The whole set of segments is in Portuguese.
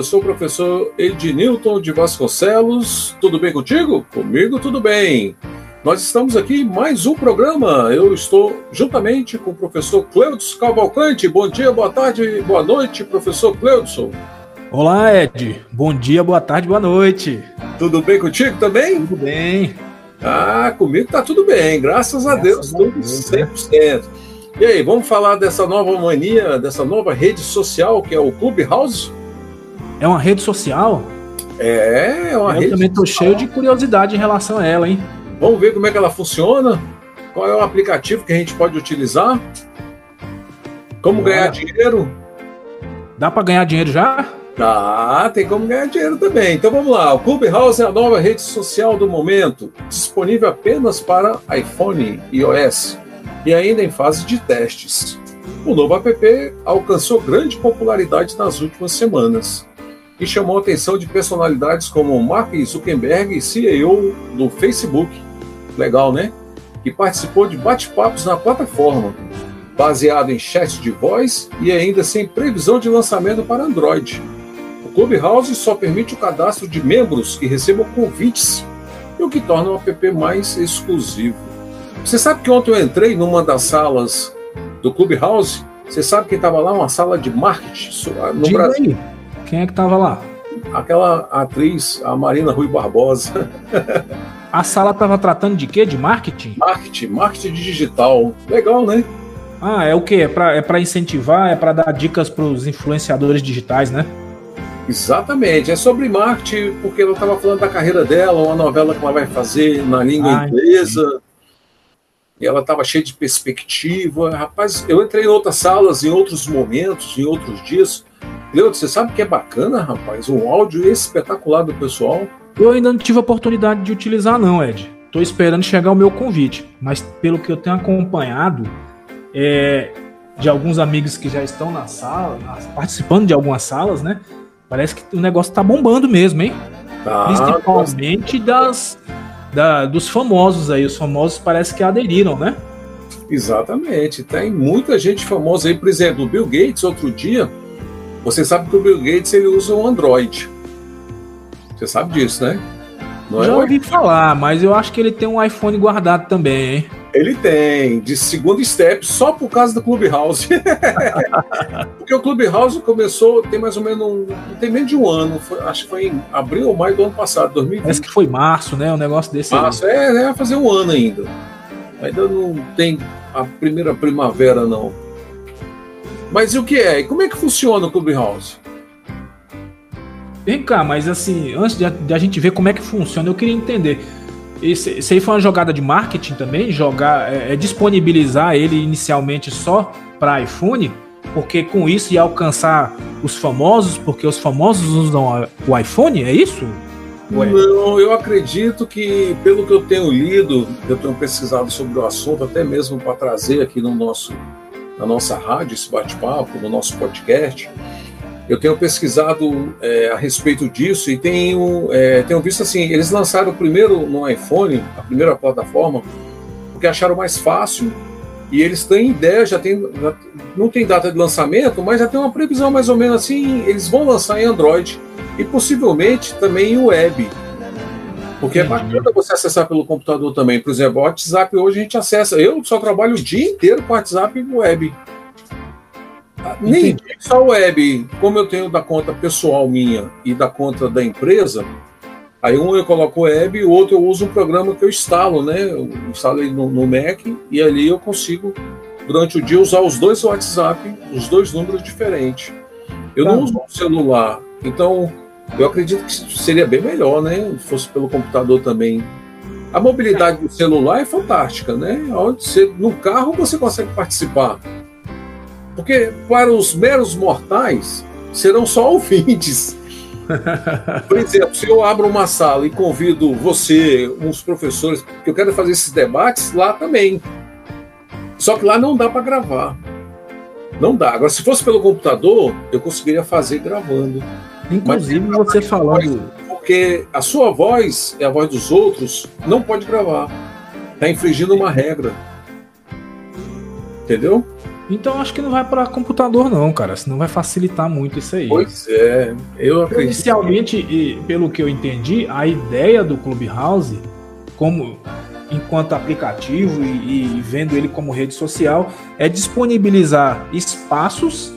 Eu sou o professor Ednilton de Vasconcelos. Tudo bem contigo? Comigo tudo bem. Nós estamos aqui em mais um programa. Eu estou juntamente com o professor Cleudson Cavalcante. Bom dia, boa tarde, boa noite, professor Cleudson. Olá, Ed. Bom dia, boa tarde, boa noite. Tudo bem contigo também? Tudo bem. Ah, comigo tá tudo bem, graças, graças a Deus, a tudo Deus, 100%. Né? E aí, vamos falar dessa nova mania, dessa nova rede social que é o Clubhouse? É uma rede social? É, é uma Eu rede também tô cheio de curiosidade em relação a ela, hein? Vamos ver como é que ela funciona? Qual é o aplicativo que a gente pode utilizar? Como ganhar dinheiro? Dá para ganhar dinheiro já? Dá, tem como ganhar dinheiro também. Então vamos lá. O Clubhouse é a nova rede social do momento, disponível apenas para iPhone e iOS e ainda em fase de testes. O novo app alcançou grande popularidade nas últimas semanas e chamou a atenção de personalidades como Mark Zuckerberg, CEO do Facebook, legal, né? Que participou de bate-papos na plataforma, baseado em chats de voz e ainda sem previsão de lançamento para Android. O Clubhouse só permite o cadastro de membros que recebam convites, o que torna o app mais exclusivo. Você sabe que ontem eu entrei numa das salas do Clubhouse? Você sabe quem estava lá? Uma sala de marketing no Diga Brasil. Aí. Quem é que tava lá? Aquela atriz, a Marina Rui Barbosa. A sala tava tratando de quê? De marketing? Marketing, marketing digital. Legal, né? Ah, é o quê? É para é pra incentivar, é para dar dicas para os influenciadores digitais, né? Exatamente, é sobre marketing, porque ela estava falando da carreira dela, uma novela que ela vai fazer na língua Ah, inglesa. E ela estava cheia de perspectiva. Rapaz, eu entrei em outras salas, em outros momentos, em outros dias. Leandro, você sabe que é bacana, rapaz? O áudio espetacular do pessoal. Eu ainda não tive a oportunidade de utilizar, não, Ed. Tô esperando chegar o meu convite. Mas pelo que eu tenho acompanhado, é, de alguns amigos que já estão na sala, participando de algumas salas, né? Parece que o negócio tá bombando mesmo, hein? Tá, Principalmente das, da- dos famosos aí. Os famosos parece que aderiram, né? Exatamente. Tem muita gente famosa aí. Por exemplo, o Bill Gates, outro dia, você sabe que o Bill Gates ele usa um Android. Você sabe disso, né? Não Já é? ouvi falar, mas eu acho que ele tem um iPhone guardado também, hein? Ele tem, de segundo step, só por causa do Clubhouse. Porque o Clubhouse começou, tem mais ou menos, um, não tem menos de um ano, foi- acho que foi em abril ou maio do ano passado, 2020. Parece que foi março, né? Um negócio desse. aí. Março, é, é, vai fazer um ano ainda. Ainda não tem a primeira primavera, não. Mas e o que é? E como é que funciona o Clubhouse? Vem cá, mas assim, antes de a, gente ver como é que funciona, eu queria entender. Isso aí foi uma jogada de marketing também? Jogar, é, é disponibilizar ele inicialmente só para iPhone? Porque com isso ia alcançar os famosos, porque os famosos usam o iPhone? É isso? Ué. Não, eu acredito que, pelo que eu tenho lido, eu tenho pesquisado sobre o assunto, até mesmo para trazer aqui no nosso, na nossa rádio esse bate-papo, no nosso podcast, eu tenho pesquisado é, a respeito disso e tenho, é, tenho visto assim, eles lançaram primeiro no iPhone, a primeira plataforma, porque acharam mais fácil e eles têm ideia, já tem, já- não tem data de lançamento, mas já tem uma previsão mais ou menos assim, eles vão lançar em Android e possivelmente também em web. Porque é bacana você acessar pelo computador também. Por exemplo, o WhatsApp hoje a gente acessa. Eu só trabalho o dia inteiro com WhatsApp e web. Ah, Nem Entendi. só web, como eu tenho da conta pessoal minha e da conta da empresa, aí um eu coloco web e o outro eu uso um programa que eu instalo, né? Eu instalo ele no, no Mac e ali eu consigo, durante o dia, usar os dois WhatsApp, os dois números diferentes. Eu não Tá. uso o celular. Então, Eu acredito que seria bem melhor, né? Se fosse pelo computador também. A mobilidade do celular é fantástica, né? Onde você, no carro você consegue participar. Porque para os meros mortais serão só ouvintes. Por exemplo, se eu abro uma sala e convido você, uns professores, que eu quero fazer esses debates lá também. Só que lá não dá para gravar. Não dá. Agora, se fosse pelo computador, eu conseguiria fazer gravando. Inclusive, Mas, você falando. Porque a sua voz e a voz dos outros não pode gravar. Está infringindo uma regra. Entendeu? Então acho que não vai para computador não, cara, senão vai facilitar muito isso aí. Pois é, eu acredito. Inicialmente, e pelo que eu entendi, a ideia do Clubhouse, como enquanto aplicativo e, e vendo ele como rede social, é disponibilizar espaços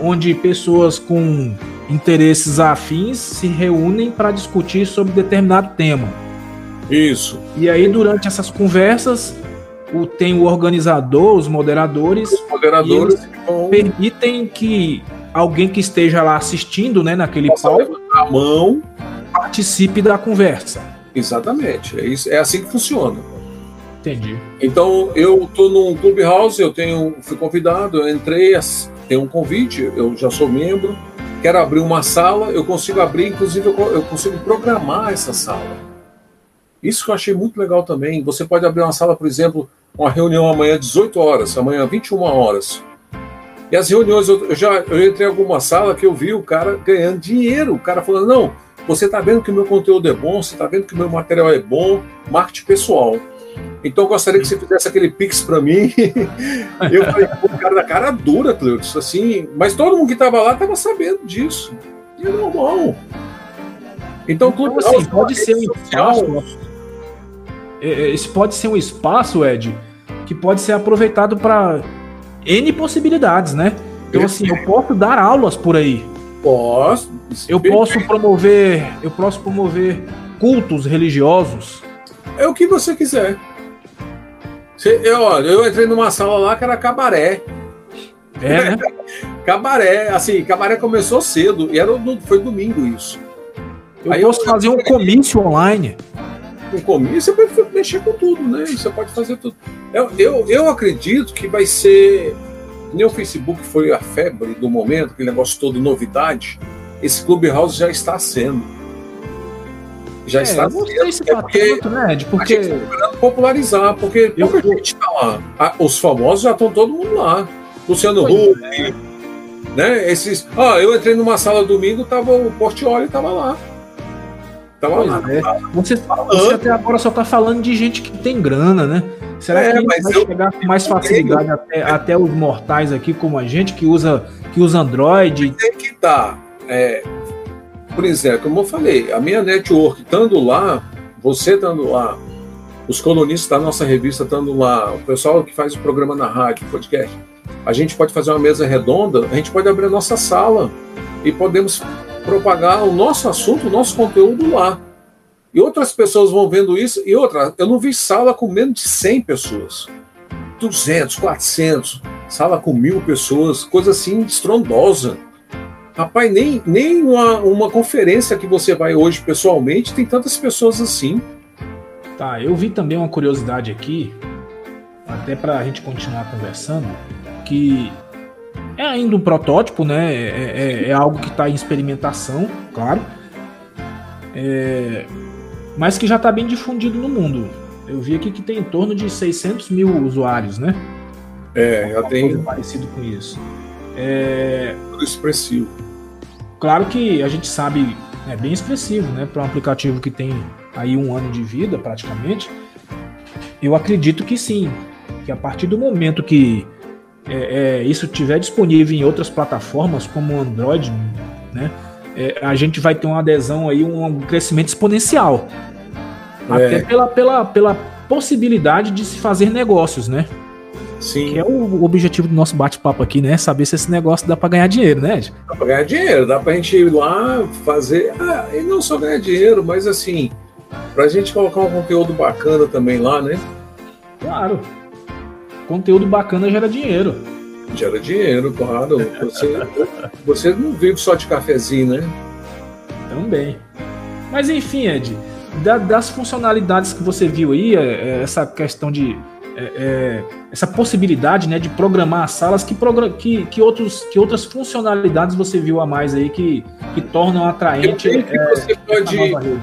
onde pessoas com interesses afins se reúnem para discutir sobre determinado tema. Isso. E aí, durante essas conversas, o, tem o organizador, os moderadores. Os moderadores vão... permitem que alguém que esteja lá assistindo, né, naquele palco, a mão, participe da conversa. Exatamente. É, isso, é assim que funciona. Entendi. Então, eu estou num clubhouse, eu tenho, fui convidado, eu entrei, tem um convite, eu já sou membro, quero abrir uma sala, eu consigo abrir, inclusive eu, consigo programar essa sala. Isso que eu achei muito legal também. Você pode abrir uma sala, por exemplo, uma reunião amanhã 18 horas, amanhã 21 horas. E as reuniões, eu já eu entrei em alguma sala que eu vi o cara ganhando dinheiro, o cara falando, não, você está vendo que o meu conteúdo é bom, você está vendo que o meu material é bom, marketing pessoal. Então eu gostaria que você fizesse aquele pix para mim. eu falei, o cara da cara dura, Cleutis, assim, mas todo mundo que estava lá estava sabendo disso. E é normal. Então, então assim, pode ser um espaço é, é, esse pode ser um espaço, Ed, que pode ser aproveitado para N possibilidades, né? Então, assim, eu posso dar aulas por aí. Posso. Eu posso promover. Eu posso promover cultos religiosos. É o que você quiser. Eu, olha, eu entrei numa sala lá que era cabaré. É, né? cabaré, assim, cabaré começou cedo, e era, foi domingo isso. Eu Aí posso eu, fazer um comício online com comício, você pode mexer com tudo, né? Você pode fazer tudo. Eu, eu, eu acredito que vai ser. Nem o Facebook foi a febre do momento, aquele negócio todo novidade. Esse Clubhouse já está sendo. Já é, está. É porque, tanto, né, Ed? Porque... A gente está popularizar, porque eu, pouca gente está lá. os famosos já estão todo mundo lá. Luciano Huck, é. né? Esses. Ah, eu entrei numa sala domingo, tava o Portioli estava lá. Tava lá. É. Você, você, até agora só tá falando de gente que tem grana, né? Será é, que vai eu, chegar com mais facilidade até, até, os mortais aqui, como a gente, que usa, que usa Android? Tem que tá. É, por exemplo, como eu falei, a minha network estando lá, você estando lá, os colunistas da nossa revista estando lá, o pessoal que faz o programa na rádio, podcast, a gente pode fazer uma mesa redonda, a gente pode abrir a nossa sala e podemos propagar o nosso assunto, o nosso conteúdo lá. E outras pessoas vão vendo isso. E outra, eu não vi sala com menos de 100 pessoas. 200, 400, sala com mil pessoas, coisa assim estrondosa. Rapaz, nem, nem uma, uma conferência que você vai hoje pessoalmente tem tantas pessoas assim. Tá, eu vi também uma curiosidade aqui, até para a gente continuar conversando, que é ainda um protótipo, né? É, é, é algo que está em experimentação, claro. É, mas que já está bem difundido no mundo. Eu vi aqui que tem em torno de 600 mil usuários, né? É, já tem. Parecido com isso. É... Tudo expressivo. Claro que a gente sabe, é bem expressivo, né? Para um aplicativo que tem aí um ano de vida praticamente. Eu acredito que sim, que a partir do momento que é, é, isso tiver disponível em outras plataformas como o Android, né, é, a gente vai ter uma adesão aí, um, crescimento exponencial. Até é. pela, pela, pela possibilidade de se fazer negócios, né? Sim. Que é o objetivo do nosso bate-papo aqui, né? Saber se esse negócio dá para ganhar dinheiro, né, Ed? Dá para ganhar dinheiro, dá para a gente ir lá fazer. Ah, e não só ganhar dinheiro, mas assim, para a gente colocar um conteúdo bacana também lá, né? Claro conteúdo bacana gera dinheiro. Gera dinheiro, claro. Você, você não vive só de cafezinho, né? Também. Mas enfim, Ed, da, das funcionalidades que você viu aí, é, essa questão de. É, é, essa possibilidade né, de programar as salas, que, que, que, outros, que outras funcionalidades você viu a mais aí que, que tornam atraente. Eu que você pode.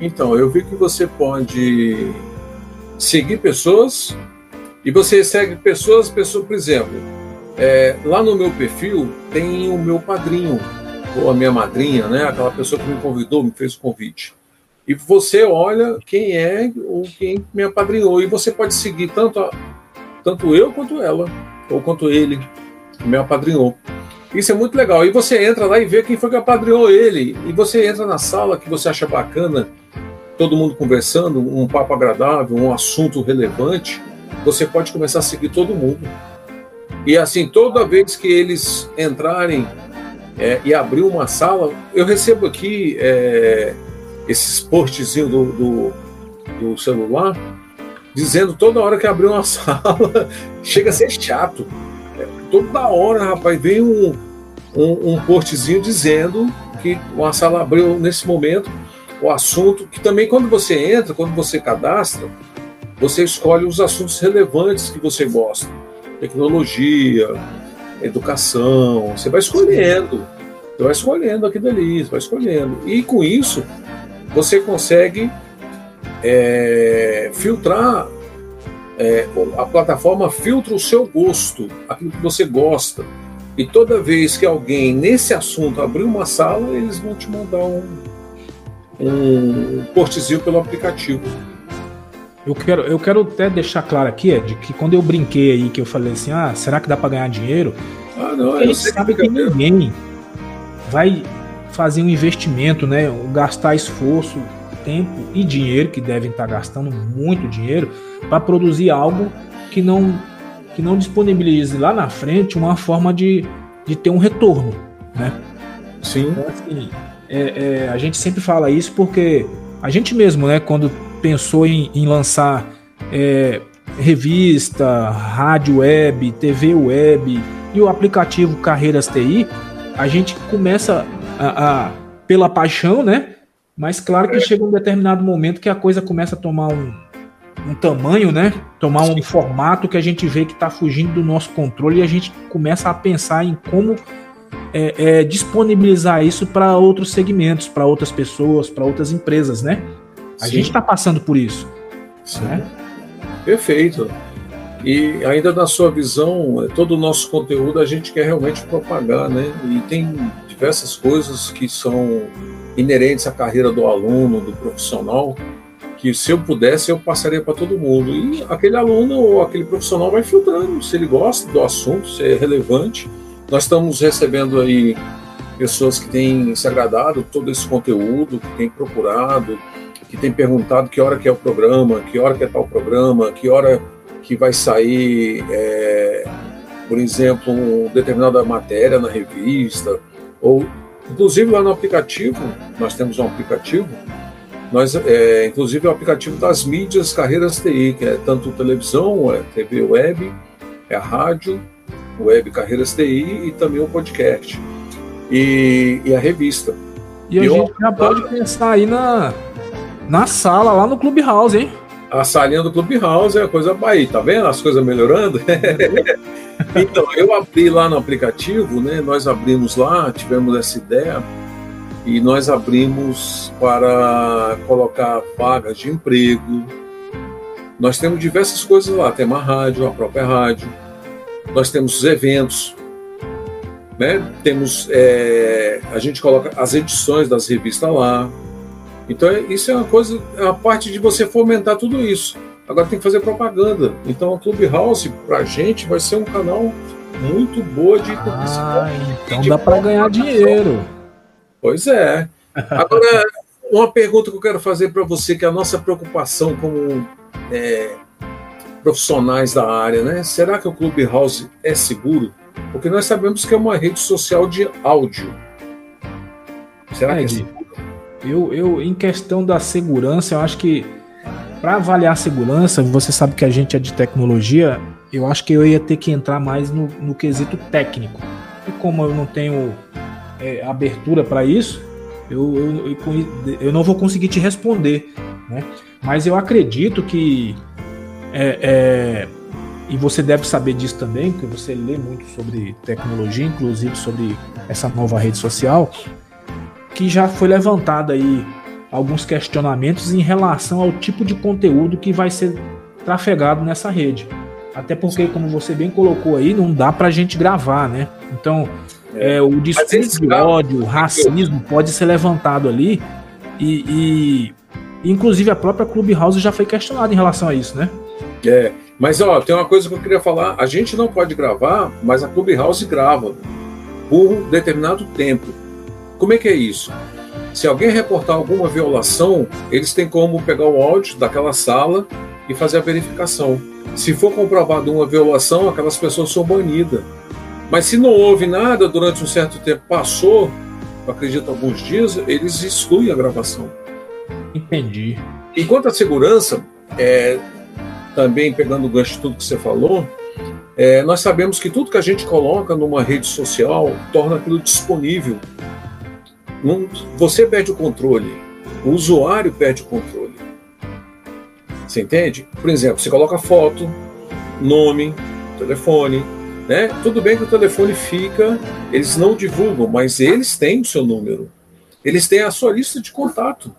Então, eu vi que você pode seguir pessoas e você segue pessoas, pessoas por exemplo, é, lá no meu perfil tem o meu padrinho ou a minha madrinha, né? Aquela pessoa que me convidou, me fez o convite. E você olha quem é ou quem me apadrinhou. E você pode seguir tanto, a, tanto eu quanto ela, ou quanto ele, que me apadrinhou. Isso é muito legal. E você entra lá e vê quem foi que apadrinhou ele. E você entra na sala que você acha bacana, todo mundo conversando, um papo agradável, um assunto relevante. Você pode começar a seguir todo mundo. E assim, toda vez que eles entrarem é, e abrir uma sala, eu recebo aqui é, esses postzinhos do, do, do, celular dizendo toda hora que abrir uma sala, chega a ser chato. É, toda hora, rapaz, vem um, um, um dizendo que uma sala abriu nesse momento o assunto, que também quando você entra, quando você cadastra, você escolhe os assuntos relevantes que você gosta. Tecnologia, educação, você vai escolhendo. Você vai escolhendo aqui dali, você vai escolhendo. E com isso, você consegue é, filtrar, é, a plataforma filtra o seu gosto, aquilo que você gosta. E toda vez que alguém nesse assunto abrir uma sala, eles vão te mandar um, um postzinho pelo aplicativo. Eu quero, eu quero até deixar claro aqui, Ed, que quando eu brinquei aí, que eu falei assim, ah, será que dá para ganhar dinheiro? Ah, não, Ele sabe que, que ninguém vai fazer um investimento, né, gastar esforço, tempo e dinheiro, que devem estar gastando muito dinheiro, para produzir algo que não, que não disponibilize lá na frente uma forma de, de ter um retorno, né? Sim. Então, assim, é, é, a gente sempre fala isso porque a gente mesmo, né, quando pensou em, em lançar é, revista, rádio web, TV web e o aplicativo Carreiras TI, a gente começa a, a, pela paixão, né? Mas claro que chega um determinado momento que a coisa começa a tomar um, um tamanho, né? Tomar um formato que a gente vê que está fugindo do nosso controle e a gente começa a pensar em como é, é, disponibilizar isso para outros segmentos, para outras pessoas, para outras empresas, né? A Sim. gente está passando por isso. Sim. Né? Perfeito. E ainda na sua visão, é, todo o nosso conteúdo a gente quer realmente propagar, né? E tem diversas coisas que são inerentes à carreira do aluno, do profissional, que se eu pudesse eu passaria para todo mundo. E aquele aluno ou aquele profissional vai filtrando se ele gosta do assunto, se é relevante. Nós estamos recebendo aí pessoas que têm se agradado todo esse conteúdo, que têm procurado, que têm perguntado que hora que é o programa, que hora que é tal programa, que hora que vai sair, é, por exemplo, determinada matéria na revista, ou inclusive lá no aplicativo, nós temos um aplicativo, nós, é, inclusive é o aplicativo das mídias Carreiras TI, que é tanto televisão, é TV web, é a rádio, web Carreiras TI e também o podcast e, e a revista. E a e gente já pode pensar aí na, na sala lá no Clubhouse, hein? A salinha do Clubhouse é a coisa Bahia, tá vendo? As coisas melhorando. então, eu abri lá no aplicativo, né? Nós abrimos lá, tivemos essa ideia e nós abrimos para colocar vagas de emprego. Nós temos diversas coisas lá, tem uma rádio, a própria rádio. Nós temos os eventos, né? Temos é, a gente coloca as edições das revistas lá, então, isso é uma coisa, é uma parte de você fomentar tudo isso. Agora tem que fazer propaganda. Então, o Clubhouse, para a gente, vai ser um canal muito boa de publicidade. Ah, então dá para ganhar dinheiro. Pois é. Agora, uma pergunta que eu quero fazer para você, que é a nossa preocupação como é, profissionais da área, né? Será que o Clubhouse é seguro? Porque nós sabemos que é uma rede social de áudio. Será é, que é seguro? Eu, eu, em questão da segurança, eu acho que para avaliar a segurança, você sabe que a gente é de tecnologia, eu acho que eu ia ter que entrar mais no, no quesito técnico. E como eu não tenho é, abertura para isso, eu, eu, eu, eu não vou conseguir te responder, né? Mas eu acredito que é, é, e você deve saber disso também, porque você lê muito sobre tecnologia, inclusive sobre essa nova rede social, que já foi levantada aí alguns questionamentos em relação ao tipo de conteúdo que vai ser trafegado nessa rede. Até porque, como você bem colocou aí, não dá pra gente gravar, né? Então, é, é o discurso de ódio, racismo pode ser levantado ali e, e, inclusive a própria Clubhouse já foi questionada em relação a isso, né? É, mas ó, tem uma coisa que eu queria falar. A gente não pode gravar, mas a Clubhouse grava por um determinado tempo. Como é que é isso? Se alguém reportar alguma violação, eles têm como pegar o áudio daquela sala e fazer a verificação. Se for comprovado uma violação, aquelas pessoas são banidas. Mas se não houve nada durante um certo tempo, passou, acredito alguns dias, eles excluem a gravação. Entendi. Enquanto a segurança, é, também pegando o gancho de tudo que você falou, é, nós sabemos que tudo que a gente coloca numa rede social torna aquilo disponível. Você perde o controle, o usuário perde o controle. Você entende? Por exemplo, você coloca foto, nome, telefone, né? Tudo bem que o telefone fica, eles não divulgam, mas eles têm o seu número. Eles têm a sua lista de contato.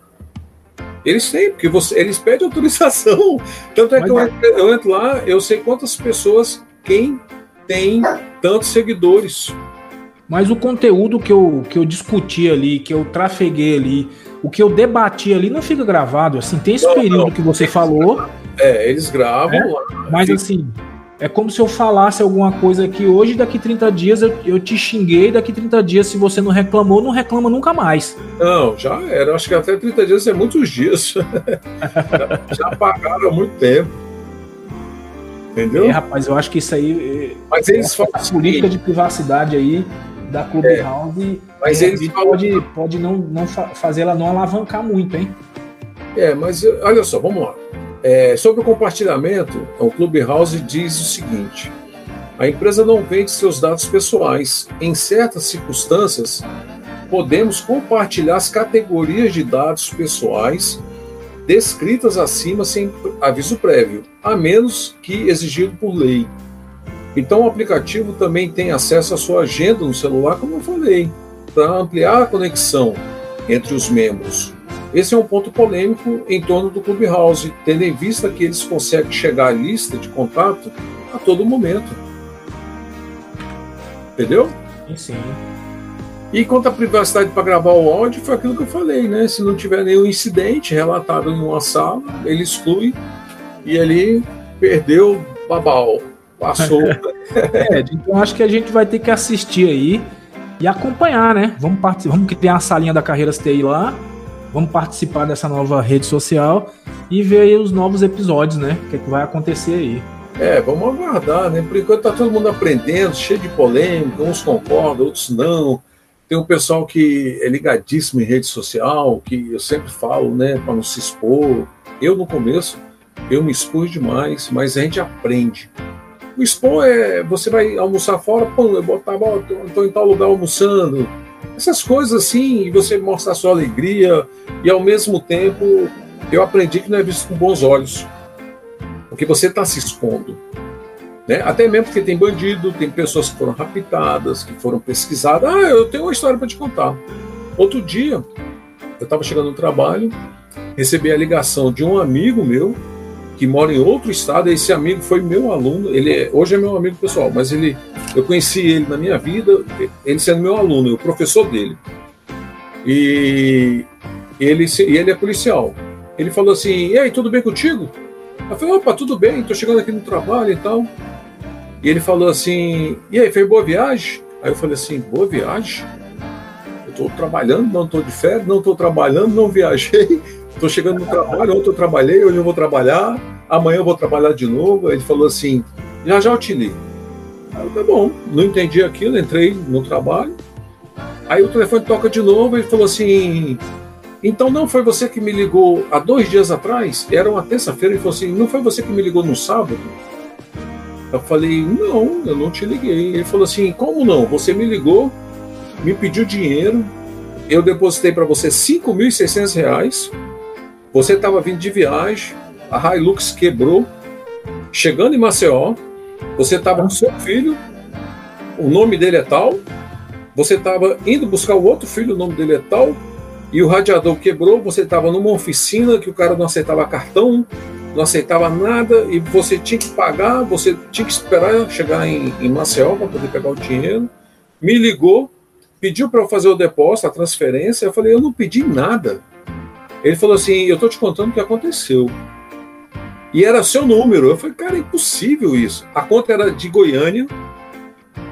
Eles têm, porque você, eles pedem autorização. Tanto é que eu, eu entro lá, eu sei quantas pessoas, quem tem tantos seguidores. Mas o conteúdo que eu, que eu discuti ali, que eu trafeguei ali, o que eu debati ali não fica gravado. Assim, tem esse não, período não, que você falou. É, eles gravam é. Mas assim, é como se eu falasse alguma coisa aqui hoje, daqui 30 dias eu, eu te xinguei, daqui 30 dias, se você não reclamou, não reclama nunca mais. Não, já era. Acho que até 30 dias é muitos dias. já, pagaram há muito tempo. Entendeu? É, rapaz, eu acho que isso aí. É, mas eles falam política de privacidade aí da Clubhouse. É, mas é, eles falam... pode, pode não, não fazer ela não alavancar muito, hein? É, mas olha só, vamos lá. É, sobre o compartilhamento, o Clubhouse diz o seguinte: a empresa não vende seus dados pessoais. Em certas circunstâncias, podemos compartilhar as categorias de dados pessoais descritas acima sem aviso prévio, a menos que exigido por lei. Então, o aplicativo também tem acesso à sua agenda no celular, como eu falei, para ampliar a conexão entre os membros. Esse é um ponto polêmico em torno do Clubhouse, tendo em vista que eles conseguem chegar à lista de contato a todo momento. Entendeu? Sim. E quanto à privacidade para gravar o áudio, foi aquilo que eu falei, né? Se não tiver nenhum incidente relatado em uma sala, ele exclui e ali perdeu babau, passou. é, então acho que a gente vai ter que assistir aí e acompanhar, né? Vamos, vamos criar a salinha da Carreiras TI lá Vamos participar dessa nova rede social e ver aí os novos episódios, né? O que, é que vai acontecer aí. É, vamos aguardar, né? Por enquanto tá todo mundo aprendendo, cheio de polêmica, uns concordam, outros não. Tem um pessoal que é ligadíssimo em rede social, que eu sempre falo, né, para não se expor. Eu no começo, eu me expus demais, mas a gente aprende. O expor é, você vai almoçar fora, pô, eu botava, estou em tal lugar almoçando, essas coisas assim, e você mostra a sua alegria, e ao mesmo tempo eu aprendi que não é visto com bons olhos, porque você está se expondo. Né? Até mesmo porque tem bandido, tem pessoas que foram raptadas, que foram pesquisadas. Ah, eu tenho uma história para te contar. Outro dia, eu estava chegando no trabalho, recebi a ligação de um amigo meu que mora em outro estado. Esse amigo foi meu aluno. Ele é, hoje é meu amigo pessoal, mas ele, eu conheci ele na minha vida, ele sendo meu aluno, o professor dele. E ele, e ele é policial. Ele falou assim: E aí, tudo bem contigo? Eu falei: Opa, tudo bem, estou chegando aqui no trabalho e tal. E ele falou assim: E aí, foi boa viagem? Aí eu falei assim: Boa viagem? Eu estou trabalhando, não estou de férias, não estou trabalhando, não viajei. Estou chegando no trabalho, ontem eu trabalhei, hoje eu vou trabalhar, amanhã eu vou trabalhar de novo. Ele falou assim: já já eu te ligo. Aí eu, tá bom, não entendi aquilo, entrei no trabalho. Aí o telefone toca de novo, ele falou assim: então não foi você que me ligou há dois dias atrás? Era uma terça-feira, ele falou assim: não foi você que me ligou no sábado? Eu falei: não, eu não te liguei. Ele falou assim: como não? Você me ligou, me pediu dinheiro, eu depositei para você 5.600 reais. Você estava vindo de viagem, a Hilux quebrou, chegando em Maceió, você estava com seu filho, o nome dele é tal, você estava indo buscar o outro filho, o nome dele é tal, e o radiador quebrou, você estava numa oficina que o cara não aceitava cartão, não aceitava nada, e você tinha que pagar, você tinha que esperar chegar em, em Maceió para poder pegar o dinheiro. Me ligou, pediu para eu fazer o depósito, a transferência. Eu falei, eu não pedi nada. Ele falou assim: eu estou te contando o que aconteceu. E era seu número. Eu falei, cara, é impossível isso. A conta era de Goiânia.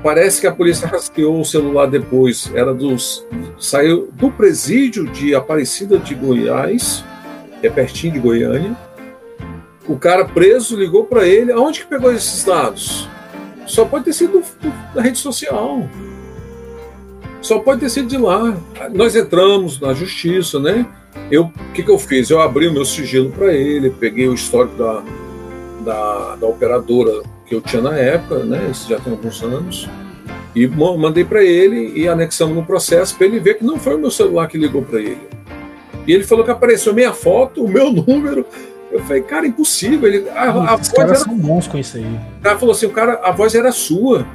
Parece que a polícia rastreou o celular depois. Era dos. Saiu do presídio de Aparecida de Goiás, que é pertinho de Goiânia. O cara preso ligou para ele. Aonde que pegou esses dados? Só pode ter sido da rede social. Só pode ter sido de lá. Nós entramos na justiça, né? Eu, o que, que eu fiz? Eu abri o meu sigilo para ele, peguei o histórico da, da, da, operadora que eu tinha na época, né? Isso já tem alguns anos, e mandei para ele e anexamos no processo para ele ver que não foi o meu celular que ligou para ele. E ele falou que apareceu minha foto, o meu número. Eu falei, cara, impossível. Ele, a, a Os caras era... são bons com isso aí. O cara falou assim, o cara, a voz era sua.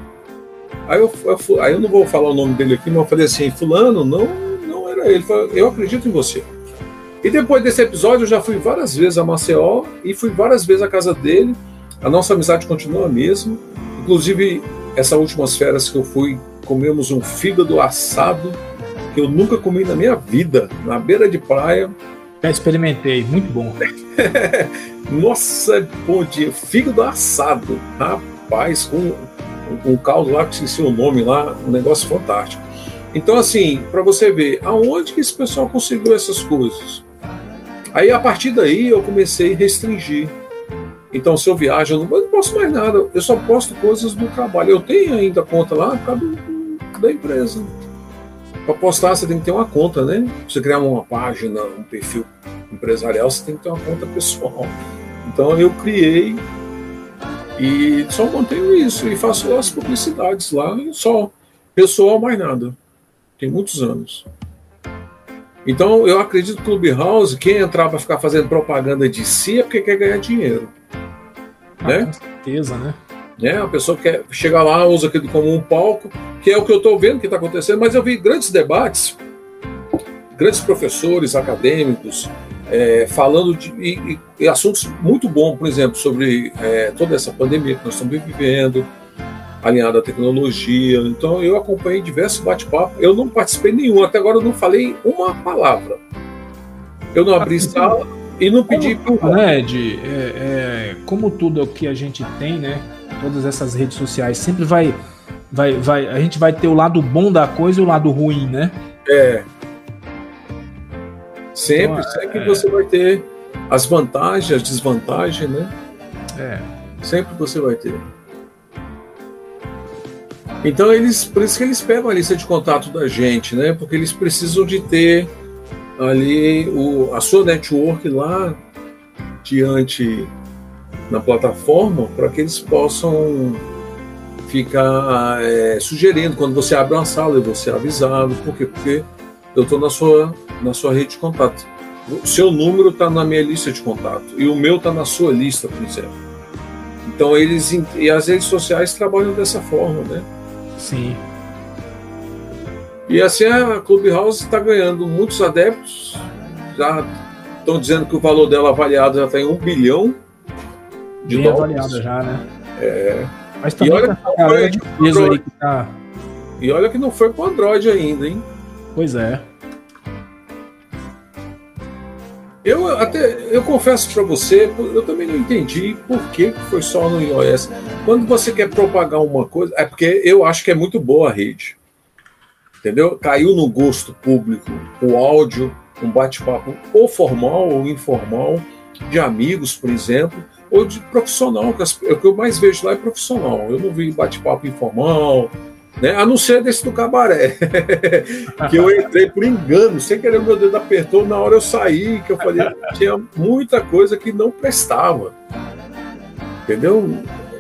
Aí eu, eu, aí eu não vou falar o nome dele aqui, mas eu falei assim, fulano, não, não era ele. Eu acredito em você. E depois desse episódio, eu já fui várias vezes a Maceió e fui várias vezes à casa dele. A nossa amizade continua a mesma. Inclusive, essas últimas férias que eu fui, comemos um fígado assado que eu nunca comi na minha vida, na beira de praia. Já experimentei, muito bom. nossa, bom dia. Fígado assado, rapaz, com um caldo lá, que esqueci o nome lá, um negócio fantástico. Então, assim, para você ver, aonde que esse pessoal conseguiu essas coisas? Aí, a partir daí, eu comecei a restringir. Então, se eu viajo, eu não, posso mais nada, eu só posto coisas do trabalho. Eu tenho ainda conta lá por causa da empresa. Para postar, você tem que ter uma conta, né? Pra você criar uma página, um perfil empresarial, você tem que ter uma conta pessoal. Então, eu criei e só mantenho isso e faço as publicidades lá, só pessoal, mais nada. Tem muitos anos. Então eu acredito que o Clubhouse, quem entrar para ficar fazendo propaganda de si é porque quer ganhar dinheiro. Ah, né? Com certeza, né? né? A pessoa quer chegar lá, usa aquilo como um palco, que é o que eu estou vendo que está acontecendo, mas eu vi grandes debates, grandes professores acadêmicos, é, falando de e, e assuntos muito bons, por exemplo, sobre é, toda essa pandemia que nós estamos vivendo, alinhado à tecnologia. Então, eu acompanhei diversos bate-papos. Eu não participei nenhum, até agora eu não falei uma palavra. Eu não abri sala e não pedi. Como, né, Ed, é, é, como tudo que a gente tem, né? Todas essas redes sociais sempre vai, vai, vai. A gente vai ter o lado bom da coisa e o lado ruim, né? É. Sempre, então, sempre é... você vai ter as vantagens, as desvantagens, né? É. Sempre você vai ter. Então eles, por isso que eles pegam a lista de contato da gente, né? Porque eles precisam de ter ali o, a sua network lá diante na plataforma para que eles possam ficar é, sugerindo quando você abre uma sala e você é avisado. Por quê? Porque eu estou na sua, na sua rede de contato. O seu número está na minha lista de contato e o meu está na sua lista, por exemplo. Então eles e as redes sociais trabalham dessa forma, né? Sim. E assim a Clubhouse está ganhando muitos adeptos. Já estão dizendo que o valor dela avaliado já está em um bilhão de Bem dólares. avaliada já, né? É. Mas também e olha, tá que foi, peso aí que tá... e olha que não foi para Android ainda, hein? Pois é. Eu até eu confesso para você, eu também não entendi por que foi só no iOS. Quando você quer propagar uma coisa, é porque eu acho que é muito boa a rede. Entendeu? Caiu no gosto público o áudio, um bate-papo ou formal ou informal, de amigos, por exemplo, ou de profissional. O que eu mais vejo lá é profissional. Eu não vi bate-papo informal, né? A não ser desse do cabaré, que eu entrei por engano, sem querer meu dedo apertou, na hora eu saí, que eu falei, tinha muita coisa que não prestava. Entendeu?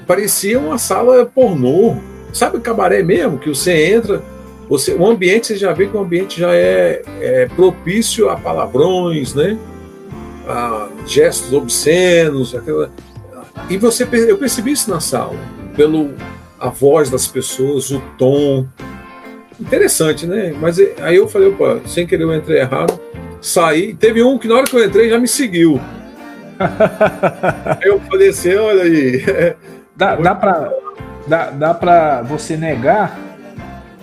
Parecia uma sala pornô. Sabe o cabaré mesmo? Que você entra, Você, o ambiente, você já vê que o ambiente já é, é propício a palavrões, né? A gestos obscenos, aquela... e você eu percebi isso na sala, pelo a voz das pessoas, o tom. Interessante, né? Mas aí eu falei, opa, sem querer eu entrei errado, saí. Teve um que na hora que eu entrei já me seguiu. aí eu falei assim, olha aí. Dá, dá para dá, dá pra você negar?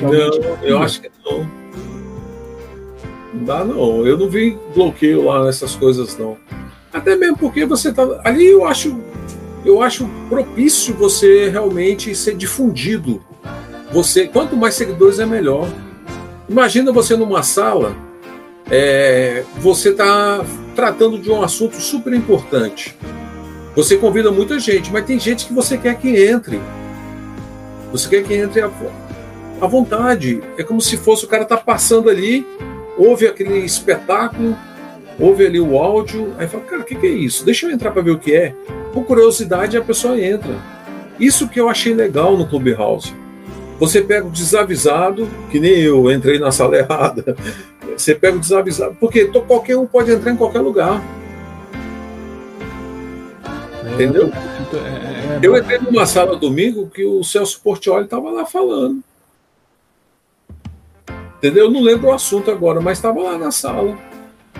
Não, eu acho que não. Não dá não. Eu não vi bloqueio lá nessas coisas não. Até mesmo porque você tá ali eu acho eu acho propício você realmente ser difundido. Você, quanto mais seguidores é melhor. Imagina você numa sala, é, você está tratando de um assunto super importante. Você convida muita gente, mas tem gente que você quer que entre. Você quer que entre à, à vontade. É como se fosse o cara tá passando ali, ouve aquele espetáculo, ouve ali o áudio, aí fala, cara, o que, que é isso? Deixa eu entrar para ver o que é. Por curiosidade, a pessoa entra. Isso que eu achei legal no Clubhouse. Você pega o desavisado, que nem eu entrei na sala errada. Você pega o desavisado, porque qualquer um pode entrar em qualquer lugar. É, Entendeu? É, é, é eu entrei numa sala domingo que o Celso Portioli estava lá falando. Entendeu? Eu não lembro o assunto agora, mas estava lá na sala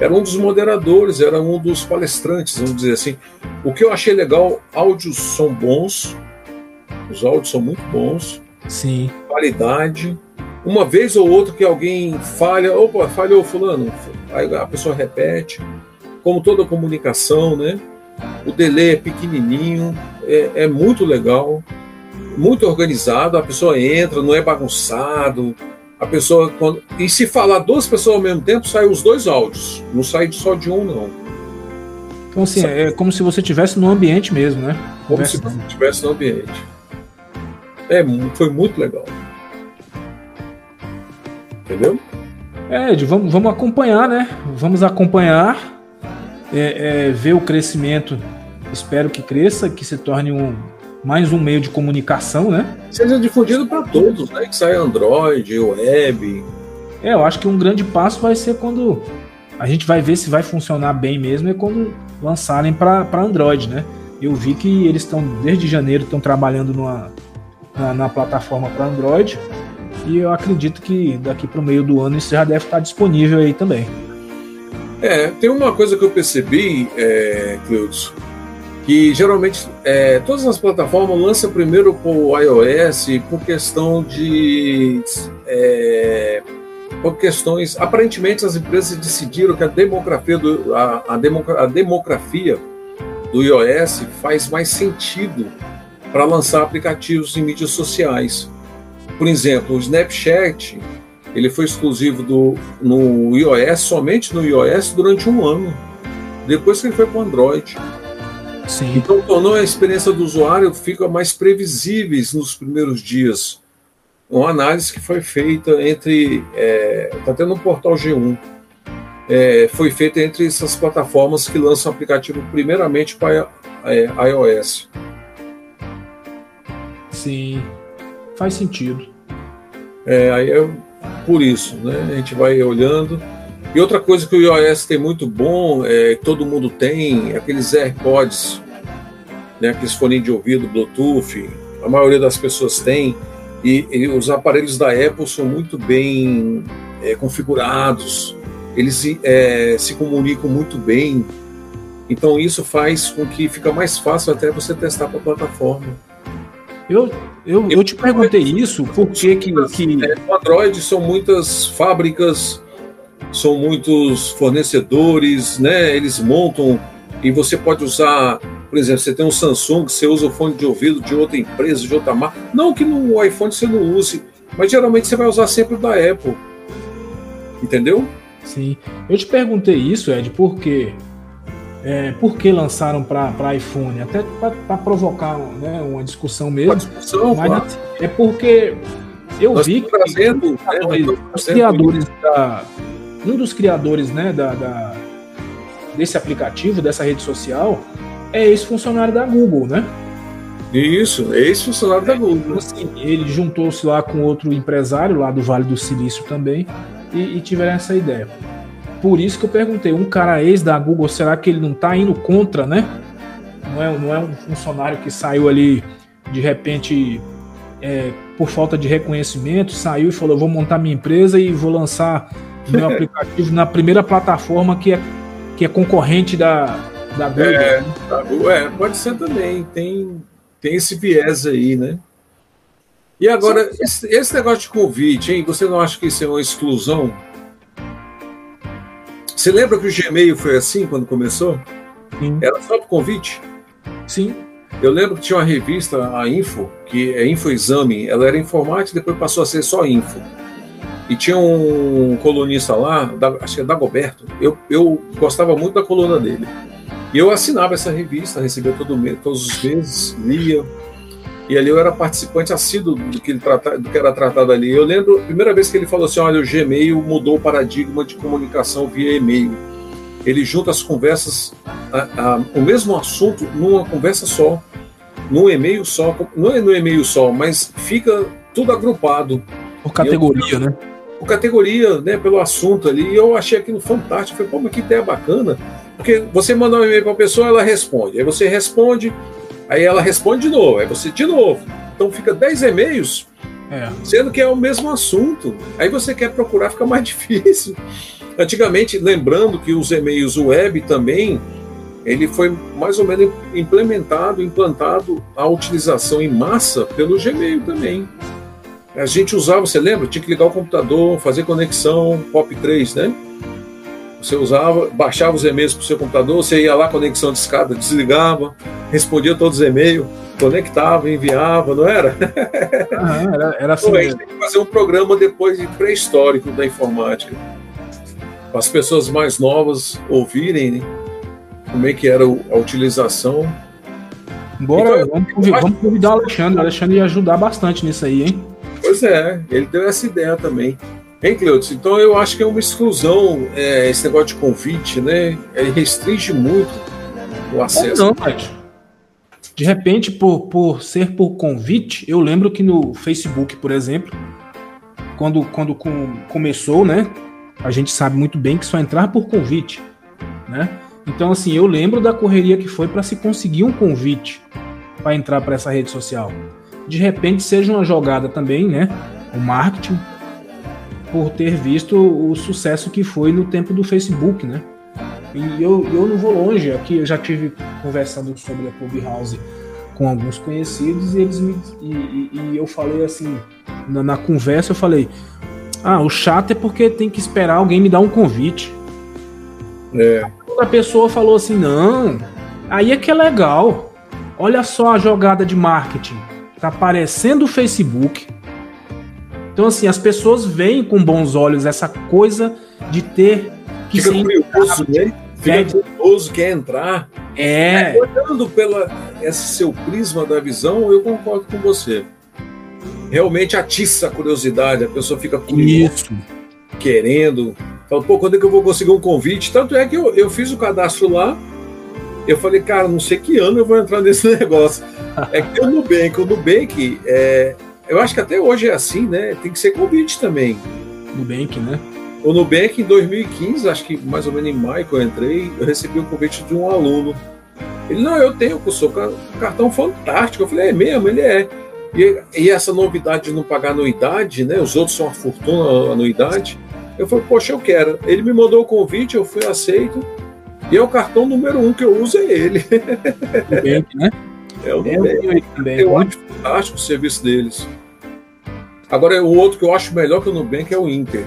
era um dos moderadores, era um dos palestrantes, vamos dizer assim. O que eu achei legal, áudios são bons, os áudios são muito bons. Sim. Qualidade. Uma vez ou outra que alguém falha, opa, falhou fulano, aí a pessoa repete. Como toda comunicação, né? O delay é pequenininho, é, é muito legal, muito organizado, a pessoa entra, não é bagunçado, a pessoa quando e se falar duas pessoas ao mesmo tempo sai os dois áudios. Não sai só de um não. Então assim é como se você tivesse no ambiente mesmo né? Como se você estivesse no ambiente. É foi muito legal. Entendeu? É Ed, vamos, vamos acompanhar né? Vamos acompanhar é, é, ver o crescimento. Espero que cresça que se torne um mais um meio de comunicação, né? Seja difundido para todos, né? Que sai Android, web. É, eu acho que um grande passo vai ser quando a gente vai ver se vai funcionar bem mesmo, é quando lançarem para Android, né? Eu vi que eles estão, desde janeiro, estão trabalhando numa, na, na plataforma para Android. E eu acredito que daqui para o meio do ano isso já deve estar disponível aí também. É, tem uma coisa que eu percebi, é, Cleudes, que geralmente é, todas as plataformas lançam primeiro para o iOS por questão de é, por questões aparentemente as empresas decidiram que a demografia do, a, a, a demografia do iOS faz mais sentido para lançar aplicativos em mídias sociais. Por exemplo, o Snapchat ele foi exclusivo do, no iOS somente no iOS durante um ano. Depois que ele foi para o Android. Sim. Então tornou a experiência do usuário fica mais previsíveis nos primeiros dias. Uma análise que foi feita entre. Está é, tá tendo um portal G1. É, foi feita entre essas plataformas que lançam aplicativo primeiramente para é, iOS. Sim, faz sentido. É, aí é por isso, né? A gente vai olhando. E outra coisa que o iOS tem muito bom, é, todo mundo tem, é aqueles AirPods, né, aqueles fones de ouvido Bluetooth, a maioria das pessoas tem, e, e os aparelhos da Apple são muito bem é, configurados, eles é, se comunicam muito bem, então isso faz com que fica mais fácil até você testar para a plataforma. Eu, eu, eu te perguntei isso porque que, que... É, o Android são muitas fábricas são muitos fornecedores, né? Eles montam e você pode usar, por exemplo, você tem um Samsung, você usa o fone de ouvido de outra empresa, de outra marca. Não que no iPhone você não use, mas geralmente você vai usar sempre o da Apple. Entendeu? Sim. Eu te perguntei isso, Ed, por quê? É, por que lançaram para iPhone? Até para provocar né, uma discussão mesmo. Uma discussão, mas claro. é porque eu Nós vi que trazendo, né, os criadores da, um dos criadores né, da, da, desse aplicativo, dessa rede social, é esse funcionário da Google, né? Isso, ex-funcionário da Google. Então, assim, ele juntou-se lá com outro empresário lá do Vale do Silício também e, e tiveram essa ideia. Por isso que eu perguntei, um cara ex da Google, será que ele não está indo contra, né? Não é, não é um funcionário que saiu ali de repente é, por falta de reconhecimento, saiu e falou: vou montar minha empresa e vou lançar meu aplicativo na primeira plataforma que é, que é concorrente da, da Google. É, é, pode ser também. Tem, tem esse viés aí, né? E agora, esse, esse, negócio de convite, hein? Você não acha que isso é uma exclusão? Você lembra que o Gmail foi assim quando começou? Sim. Era só por convite? Sim. Eu lembro que tinha uma revista, a Info, que é Info Exame, ela era informática e depois passou a ser só Info. E tinha um colunista lá, da, acho que é Dagoberto, eu, eu gostava muito da coluna dele. E eu assinava essa revista, recebia todo mês, todos os meses, lia. E ali eu era participante assíduo do que, ele trata, do que era tratado ali. Eu lembro, a primeira vez que ele falou assim: olha, o Gmail mudou o paradigma de comunicação via e-mail. Ele junta as conversas, a, a, o mesmo assunto, numa conversa só, num e-mail só. Não é no e-mail só, mas fica tudo agrupado. Por categoria, eu, né? Por categoria, né? Pelo assunto ali. E eu achei aquilo fantástico. Falei, pô, mas que ideia bacana. Porque você manda um e-mail para a pessoa, ela responde. Aí você responde, aí ela responde de novo, aí você de novo. Então fica 10 e-mails, é. sendo que é o mesmo assunto. Aí você quer procurar, fica mais difícil. Antigamente, lembrando que os e-mails web também, ele foi mais ou menos implementado, implantado a utilização em massa pelo Gmail também. A gente usava, você lembra? Tinha que ligar o computador, fazer conexão POP3, né? Você usava, baixava os e-mails para o seu computador, você ia lá, conexão de escada, desligava, respondia todos os e-mails, conectava, enviava, não era? Ah, era, era assim. Então, a gente tem que fazer um programa depois de pré-histórico da informática. Para as pessoas mais novas ouvirem né, como é que era a utilização. Bora, então, vamos, vamos convidar o Alexandre. O Alexandre ia ajudar bastante nisso aí, hein? Pois é, ele deu essa ideia também. Hein, Cleutis? Então eu acho que é uma exclusão é, esse negócio de convite, né? Ele restringe muito o acesso. Não, mas de repente, por, por ser por convite, eu lembro que no Facebook, por exemplo, quando, quando com, começou, né? A gente sabe muito bem que só entrar por convite, né? Então, assim, eu lembro da correria que foi para se conseguir um convite para entrar para essa rede social. De repente, seja uma jogada também, né? O marketing por ter visto o sucesso que foi no tempo do Facebook, né? E eu, eu não vou longe, aqui eu já tive conversando sobre a Clubhouse com alguns conhecidos e eles me, e, e, e eu falei assim, na, na, conversa eu falei, ah, o chato é porque tem que esperar alguém me dar um convite. É. Outra pessoa falou assim, não, aí é que é legal. Olha só a jogada de marketing. Tá aparecendo o Facebook, então, assim, as pessoas veem com bons olhos essa coisa de ter que Fica curioso, né? Fica é, curioso, quer entrar. É. Olhando pela esse seu prisma da visão, eu concordo com você. Realmente atiça a curiosidade, a pessoa fica curiosa, Isso. querendo. Fala, pô, quando é que eu vou conseguir um convite? Tanto é que eu, eu fiz o cadastro lá, eu falei, cara, não sei que ano eu vou entrar nesse negócio. É que o Nubank, o Nubank é, eu acho que até hoje é assim, né? Tem que ser convite também. Nubank, né? O Nubank, em 2015, acho que mais ou menos em maio que eu entrei, eu recebi um convite de um aluno. Ele, não, eu tenho, eu sou um cartão fantástico. Eu falei, é mesmo? Ele é. E, e, essa novidade de não pagar anuidade, né? Os outros são uma fortuna anuidade. Eu falei, poxa, eu quero. Ele me mandou o convite, eu fui aceito. E é o cartão número um que eu uso é ele. Nubank, né? É o Nubank. É, eu acho fantástico o serviço deles. Agora, o outro que eu acho melhor que o Nubank é o Inter.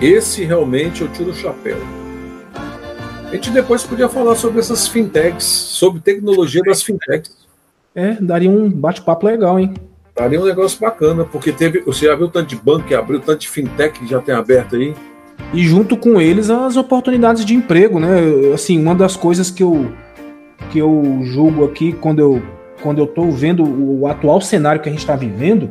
Esse realmente eu tiro o chapéu. A gente depois podia falar sobre essas fintechs, sobre tecnologia das fintechs. É, daria um bate-papo legal, hein? Daria um negócio bacana, porque teve. Você já viu tanto de banco que abriu, tanto de fintech que já tem aberto aí? E junto com eles as oportunidades de emprego, né? Assim, uma das coisas que eu, que eu julgo aqui quando eu, quando eu tô vendo o atual cenário que a gente está vivendo,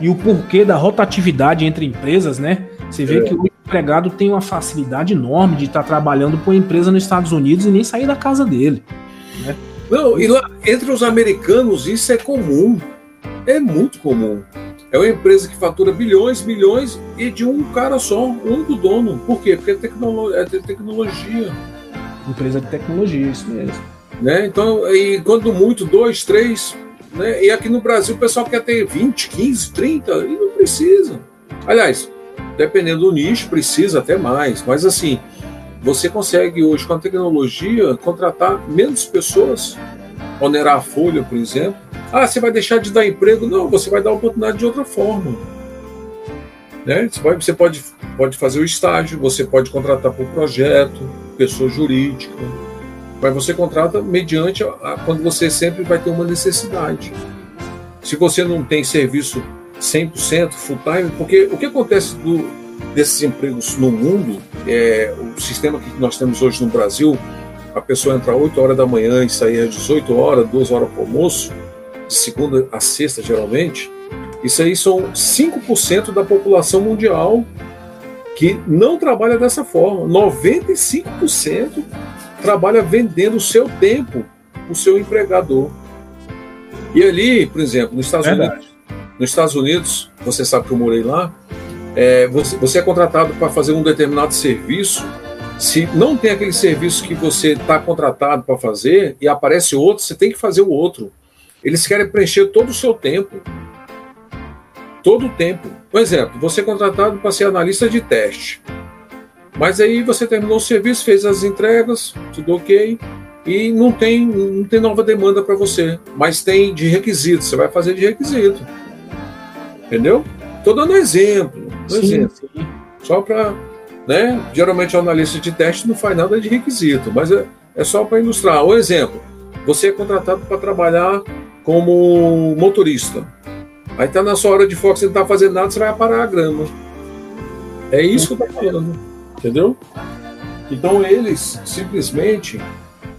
e o porquê da rotatividade entre empresas, né? Você vê é. que o empregado tem uma facilidade enorme de estar trabalhando para uma empresa nos Estados Unidos e nem sair da casa dele. Né? Não, e lá, entre os americanos, isso é comum. É muito comum. É uma empresa que fatura bilhões, milhões e de um cara só, um único dono. Por quê? Porque é, tecnolo é tecnologia. Empresa de tecnologia, isso mesmo. Né? Então, e quando muito, dois, três. Né? E aqui no Brasil o pessoal quer ter 20, 15, 30 e não precisa. Aliás, dependendo do nicho, precisa até mais. Mas assim, você consegue hoje, com a tecnologia, contratar menos pessoas, onerar a folha, por exemplo, ah, você vai deixar de dar emprego? Não, você vai dar oportunidade de outra forma. Né? Você, você pode, pode fazer o estágio, você pode contratar por projeto, pessoa jurídica, mas você contrata mediante a, a, quando você sempre vai ter uma necessidade. Se você não tem serviço 100% full time, porque o que acontece do, desses empregos no mundo, é, o sistema que nós temos hoje no Brasil, a pessoa entra 8 horas da manhã e sair às 18 horas, 2 horas para almoço, de segunda a sexta, geralmente, isso aí são 5% da população mundial que não trabalha dessa forma. 95% trabalha vendendo o seu tempo o seu empregador. E ali, por exemplo, nos Estados Unidos, nos Estados Unidos, você sabe que eu morei lá, é, você, você é contratado para fazer um determinado serviço. Se não tem aquele serviço que você está contratado para fazer e aparece outro, você tem que fazer o outro. Eles querem preencher todo o seu tempo. Todo o tempo. Por exemplo, você é contratado para ser analista de teste. Mas aí você terminou o serviço, fez as entregas, tudo ok, e não tem, não tem nova demanda para você. Mas tem de requisito, você vai fazer de requisito. Entendeu? Estou dando exemplo. Um sim, exemplo. Sim. Só para. Né? Geralmente o analista de teste não faz nada de requisito, mas é, é só para ilustrar. Um exemplo: você é contratado para trabalhar como motorista. Aí tá na sua hora de foco, você não tá fazendo nada, você vai parar a grama. É isso que eu tô falando, entendeu? Então eles simplesmente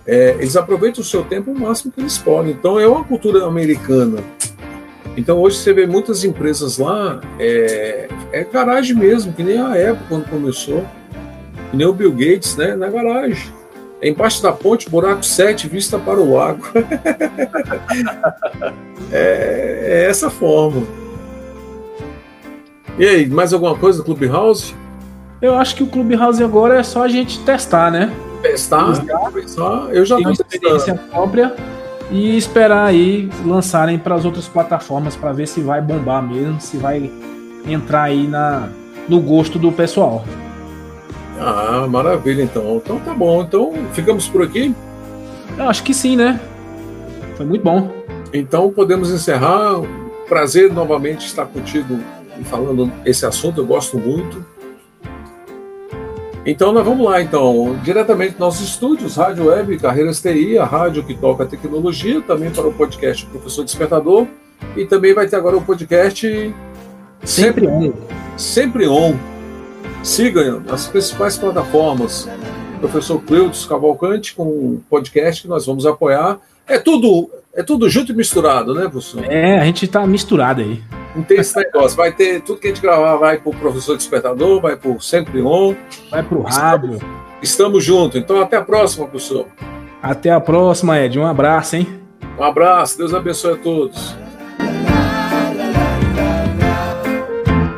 é, eles aproveitam o seu tempo o máximo que eles podem. Então é uma cultura americana. Então hoje você vê muitas empresas lá, é, é garagem mesmo, que nem a Apple quando começou, que nem o Bill Gates, né? Na garagem. É embaixo da ponte, buraco 7, vista para o lago. é, é, essa forma. E aí, mais alguma coisa do Clubhouse? Eu acho que o Clubhouse agora é só a gente testar, né? Testar, testar. eu já tenho experiência própria e esperar aí lançarem para as outras plataformas para ver se vai bombar mesmo, se vai entrar aí na, no gosto do pessoal. Ah, maravilha, então. Então tá bom. Então ficamos por aqui? Eu acho que sim, né? Foi muito bom. Então podemos encerrar. Prazer novamente estar contigo e falando esse assunto, eu gosto muito. Então nós vamos lá, então, diretamente nossos estúdios, Rádio Web, Carreiras TI, a rádio que toca tecnologia, também para o podcast Professor Despertador, e também vai ter agora o podcast Sempre On. Sempre On Siga nas principais plataformas. Professor Cleudes Cavalcante com um podcast que nós vamos apoiar. É tudo, é tudo junto e misturado, né, professor? É, a gente está misturado aí. Não tem esse negócio. Vai ter tudo que a gente gravar, vai para o professor Despertador, vai para o Sempre On. Vai para o rádio. Estamos, estamos juntos. Então, até a próxima, professor. Até a próxima, Ed. Um abraço, hein? Um abraço. Deus abençoe a todos.